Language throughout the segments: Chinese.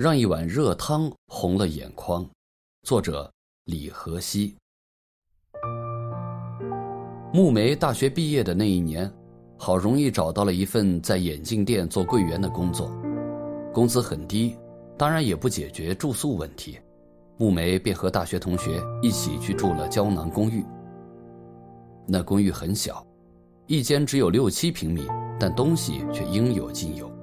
让一碗热汤红了眼眶。作者李和熙。木梅大学毕业的那一年，好容易找到了一份在眼镜店做柜员的工作，工资很低，当然也不解决住宿问题。木梅便和大学同学一起去住了胶囊公寓。那公寓很小，一间只有六七平米，但东西却应有尽有。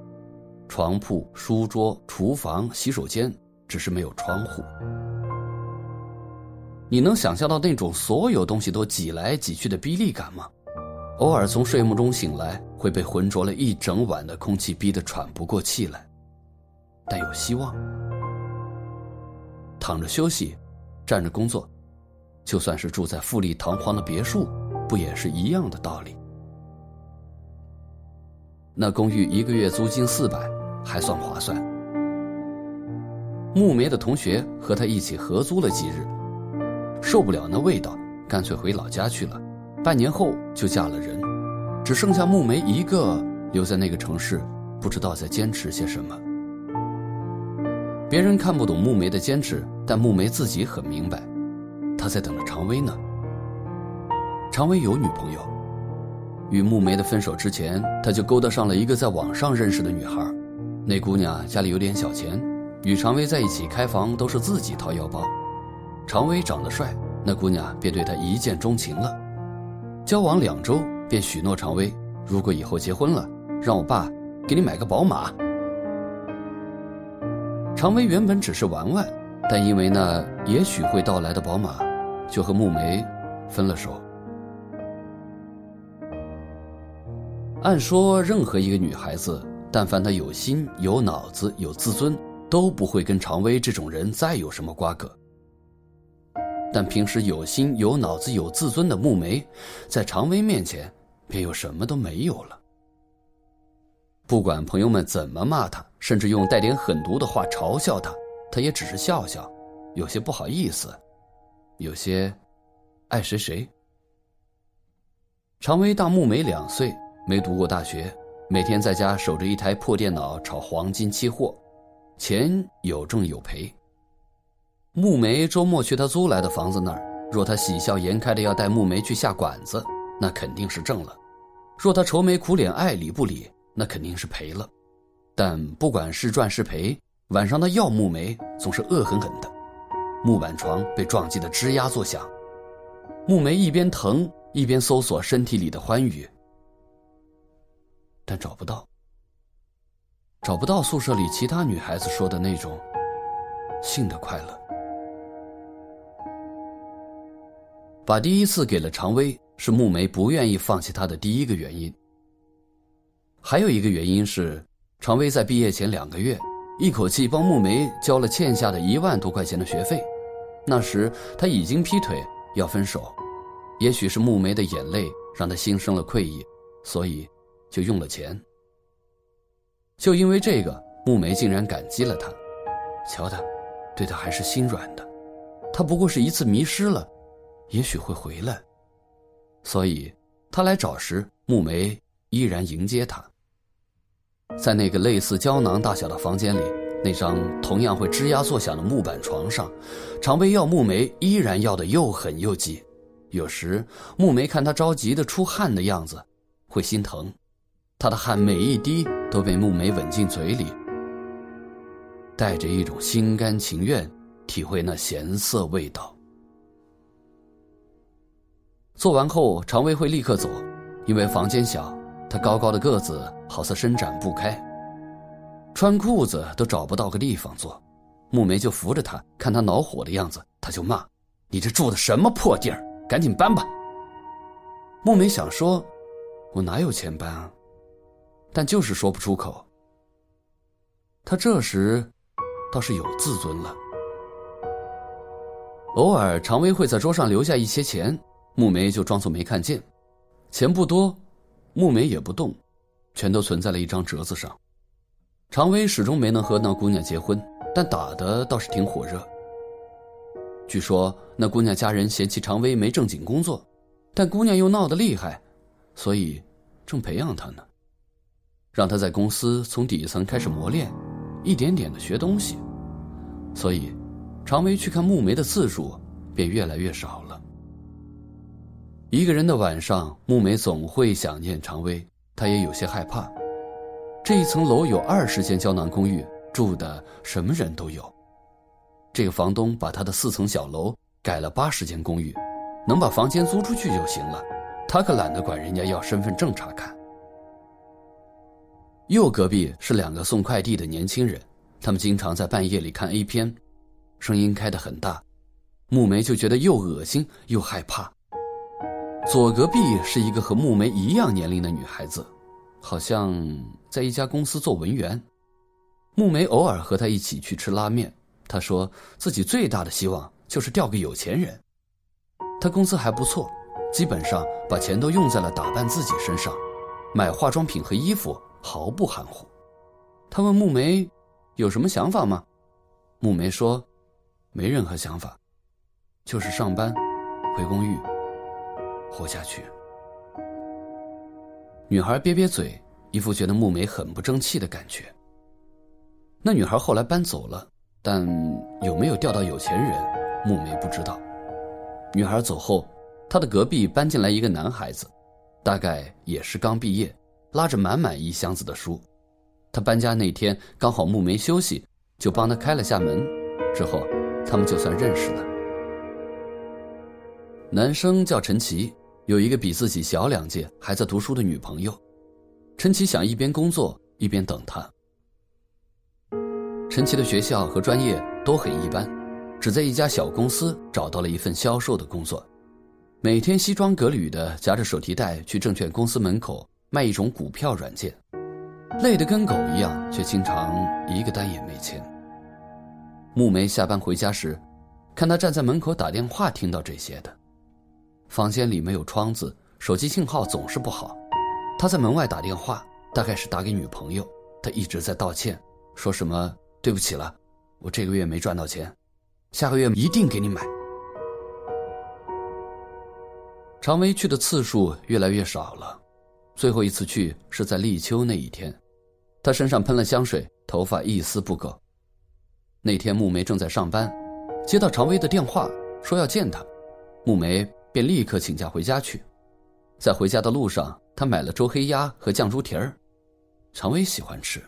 床铺、书桌、厨房、洗手间，只是没有窗户。你能想象到那种所有东西都挤来挤去的逼力感吗？偶尔从睡梦中醒来，会被浑浊了一整晚的空气逼得喘不过气来。但有希望。躺着休息，站着工作，就算是住在富丽堂皇的别墅，不也是一样的道理？那公寓一个月租金四百。还算划算。木梅的同学和他一起合租了几日，受不了那味道，干脆回老家去了。半年后就嫁了人，只剩下木梅一个留在那个城市，不知道在坚持些什么。别人看不懂木梅的坚持，但木梅自己很明白，她在等着常威呢。常威有女朋友，与木梅的分手之前，他就勾搭上了一个在网上认识的女孩。那姑娘家里有点小钱，与常威在一起开房都是自己掏腰包。常威长得帅，那姑娘便对他一见钟情了。交往两周，便许诺常威，如果以后结婚了，让我爸给你买个宝马。常威原本只是玩玩，但因为那也许会到来的宝马，就和木梅分了手。按说，任何一个女孩子。但凡他有心、有脑子、有自尊，都不会跟常威这种人再有什么瓜葛。但平时有心、有脑子、有自尊的木梅，在常威面前，便又什么都没有了。不管朋友们怎么骂他，甚至用带点狠毒的话嘲笑他，他也只是笑笑，有些不好意思，有些爱谁谁。常威大木梅两岁，没读过大学。每天在家守着一台破电脑炒黄金期货，钱有挣有赔。木梅周末去他租来的房子那儿，若他喜笑颜开的要带木梅去下馆子，那肯定是挣了；若他愁眉苦脸爱理不理，那肯定是赔了。但不管是赚是赔，晚上他要木梅总是恶狠狠的。木板床被撞击的吱呀作响，木梅一边疼一边搜索身体里的欢愉。但找不到，找不到宿舍里其他女孩子说的那种性的快乐。把第一次给了常威，是木梅不愿意放弃他的第一个原因。还有一个原因是，常威在毕业前两个月，一口气帮木梅交了欠下的一万多块钱的学费。那时他已经劈腿要分手，也许是木梅的眼泪让他心生了愧意，所以。就用了钱，就因为这个，木梅竟然感激了他。瞧他，对他还是心软的。他不过是一次迷失了，也许会回来。所以，他来找时，木梅依然迎接他。在那个类似胶囊大小的房间里，那张同样会吱呀作响的木板床上，常被要木梅依然要的又狠又急。有时，木梅看他着急的出汗的样子，会心疼。他的汗每一滴都被木梅吻进嘴里，带着一种心甘情愿体会那咸涩味道。做完后，常威会立刻走，因为房间小，他高高的个子好似伸展不开，穿裤子都找不到个地方坐。木梅就扶着他，看他恼火的样子，他就骂：“你这住的什么破地儿？赶紧搬吧！”木梅想说：“我哪有钱搬啊？”但就是说不出口。他这时倒是有自尊了。偶尔，常威会在桌上留下一些钱，木梅就装作没看见。钱不多，木梅也不动，全都存在了一张折子上。常威始终没能和那姑娘结婚，但打的倒是挺火热。据说那姑娘家人嫌弃常威没正经工作，但姑娘又闹得厉害，所以正培养他呢。让他在公司从底层开始磨练，一点点的学东西。所以，常威去看木梅的次数便越来越少了。一个人的晚上，木梅总会想念常威，她也有些害怕。这一层楼有二十间胶囊公寓，住的什么人都有。这个房东把他的四层小楼改了八十间公寓，能把房间租出去就行了，他可懒得管人家要身份证查看。右隔壁是两个送快递的年轻人，他们经常在半夜里看 A 片，声音开得很大，木梅就觉得又恶心又害怕。左隔壁是一个和木梅一样年龄的女孩子，好像在一家公司做文员。木梅偶尔和她一起去吃拉面，她说自己最大的希望就是钓个有钱人。她工资还不错，基本上把钱都用在了打扮自己身上，买化妆品和衣服毫不含糊。他问木梅有什么想法吗？木梅说没任何想法，就是上班，回公寓。活下去。女孩憋憋嘴，一副觉得木梅很不争气的感觉。那女孩后来搬走了，但有没有钓到有钱人，木梅不知道。女孩走后，她的隔壁搬进来一个男孩子，大概也是刚毕业，拉着满满一箱子的书。他搬家那天刚好木梅休息，就帮他开了下门。之后，他们就算认识了。男生叫陈奇。有一个比自己小两届还在读书的女朋友，陈奇想一边工作一边等他。陈奇的学校和专业都很一般，只在一家小公司找到了一份销售的工作，每天西装革履的夹着手提袋去证券公司门口卖一种股票软件，累得跟狗一样，却经常一个单也没签。木梅下班回家时，看他站在门口打电话，听到这些的。房间里没有窗子，手机信号总是不好。他在门外打电话，大概是打给女朋友。他一直在道歉，说什么“对不起了，我这个月没赚到钱，下个月一定给你买。”常威去的次数越来越少了，最后一次去是在立秋那一天，他身上喷了香水，头发一丝不苟。那天木梅正在上班，接到常威的电话，说要见他，木梅。便立刻请假回家去，在回家的路上，他买了周黑鸭和酱猪蹄儿，常威喜欢吃。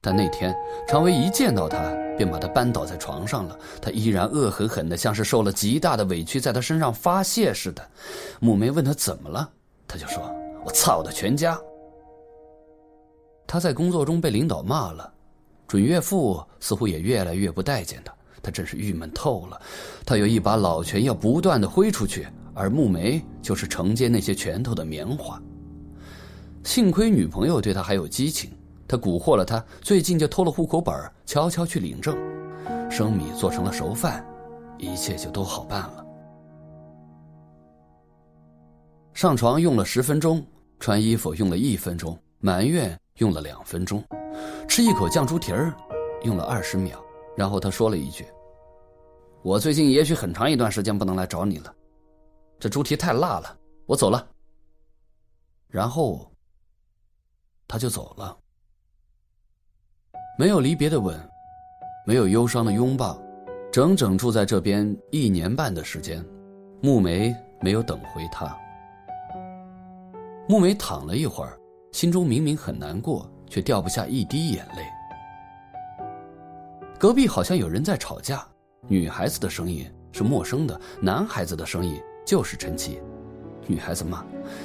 但那天，常威一见到他，便把他扳倒在床上了。他依然恶狠狠的，像是受了极大的委屈，在他身上发泄似的。木梅问他怎么了，他就说：“我操的全家。”他在工作中被领导骂了，准岳父似乎也越来越不待见他。他真是郁闷透了，他有一把老拳要不断的挥出去，而木梅就是承接那些拳头的棉花。幸亏女朋友对他还有激情，他蛊惑了他，最近就偷了户口本，悄悄去领证，生米做成了熟饭，一切就都好办了。上床用了十分钟，穿衣服用了一分钟，埋怨用了两分钟，吃一口酱猪蹄儿用了二十秒。然后他说了一句：“我最近也许很长一段时间不能来找你了，这猪蹄太辣了，我走了。”然后他就走了，没有离别的吻，没有忧伤的拥抱，整整住在这边一年半的时间，木梅没有等回他。木梅躺了一会儿，心中明明很难过，却掉不下一滴眼泪。隔壁好像有人在吵架，女孩子的声音是陌生的，男孩子的声音就是陈奇。女孩子骂：“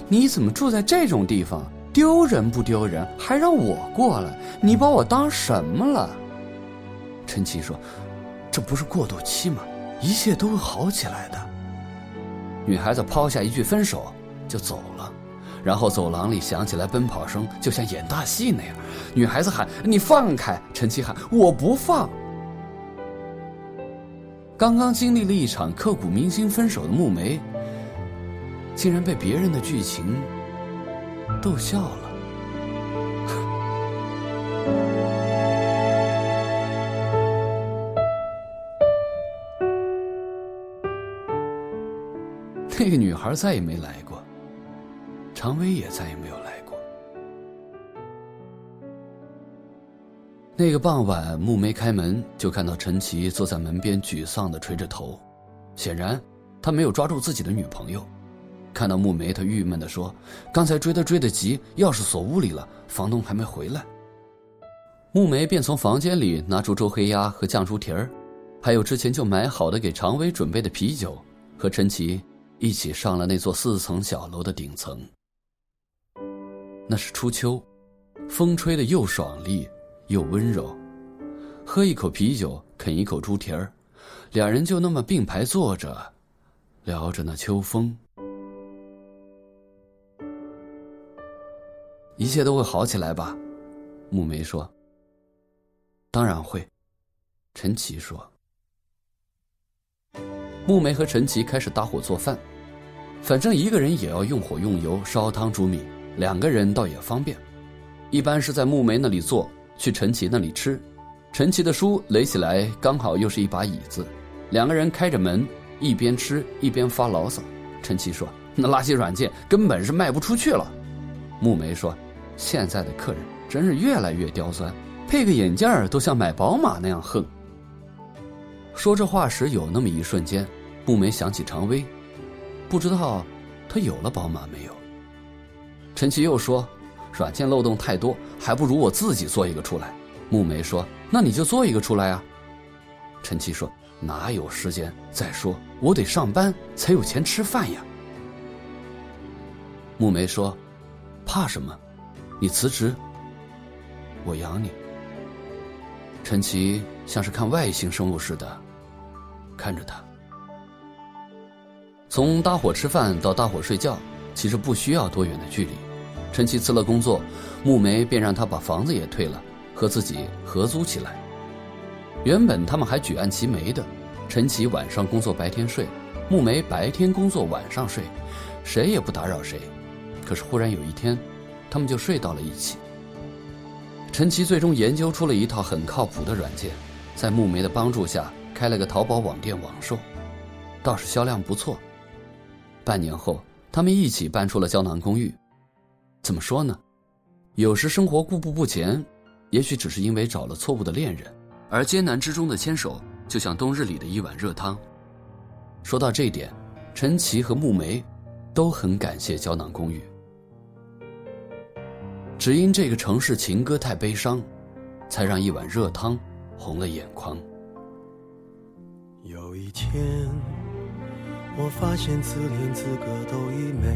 你怎么住在这种地方？丢人不丢人？还让我过来？你把我当什么了？”陈奇说：“这不是过渡期吗？一切都会好起来的。”女孩子抛下一句分手就走了，然后走廊里响起来奔跑声，就像演大戏那样。女孩子喊：“你放开！”陈奇喊：“我不放。”刚刚经历了一场刻骨铭心分手的木梅，竟然被别人的剧情逗笑了。那个女孩再也没来，常威也再也没有来过。那个傍晚，木梅开门就看到陈奇坐在门边，沮丧的垂着头，显然他没有抓住自己的女朋友。看到木梅，他郁闷的说：“刚才追他追得急，钥匙锁屋里了，房东还没回来。”木梅便从房间里拿出周黑鸭和酱猪蹄儿，还有之前就买好的给常威准备的啤酒，和陈奇一起上了那座四层小楼的顶层。那是初秋，风吹得又爽利又温柔，喝一口啤酒，啃一口猪蹄儿，两人就那么并排坐着，聊着那秋风。一切都会好起来吧，木梅说。当然会，陈奇说。木梅和陈奇开始搭伙做饭，反正一个人也要用火用油烧汤煮米，两个人倒也方便。一般是在木梅那里坐，去陈奇那里吃。陈奇的书垒起来刚好又是一把椅子，两个人开着门，一边吃一边发牢骚。陈奇说：“那垃圾软件根本是卖不出去了。”木梅说。现在的客人真是越来越刁钻，配个眼镜都像买宝马那样横。说这话时，有那么一瞬间，木梅想起常威，不知道他有了宝马没有。陈奇又说：“软件漏洞太多，还不如我自己做一个出来。”木梅说：“那你就做一个出来啊。”陈奇说：“哪有时间？再说我得上班才有钱吃饭呀。”木梅说：“怕什么？”你辞职，我养你。陈奇像是看外星生物似的看着他。从搭伙吃饭到搭伙睡觉，其实不需要多远的距离。陈奇辞了工作，木梅便让他把房子也退了，和自己合租起来。原本他们还举案齐眉的，陈奇晚上工作白天睡，木梅白天工作晚上睡，谁也不打扰谁。可是忽然有一天。他们就睡到了一起。陈奇最终研究出了一套很靠谱的软件，在木梅的帮助下开了个淘宝网店网售，倒是销量不错。半年后，他们一起搬出了胶囊公寓。怎么说呢？有时生活固步不前，也许只是因为找了错误的恋人，而艰难之中的牵手，就像冬日里的一碗热汤。说到这一点，陈奇和木梅都很感谢胶囊公寓。只因这个城市情歌太悲伤，才让一碗热汤红了眼眶。有一天，我发现自怜资格都已没，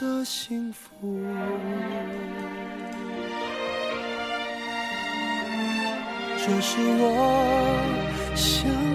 的幸福，这是我想。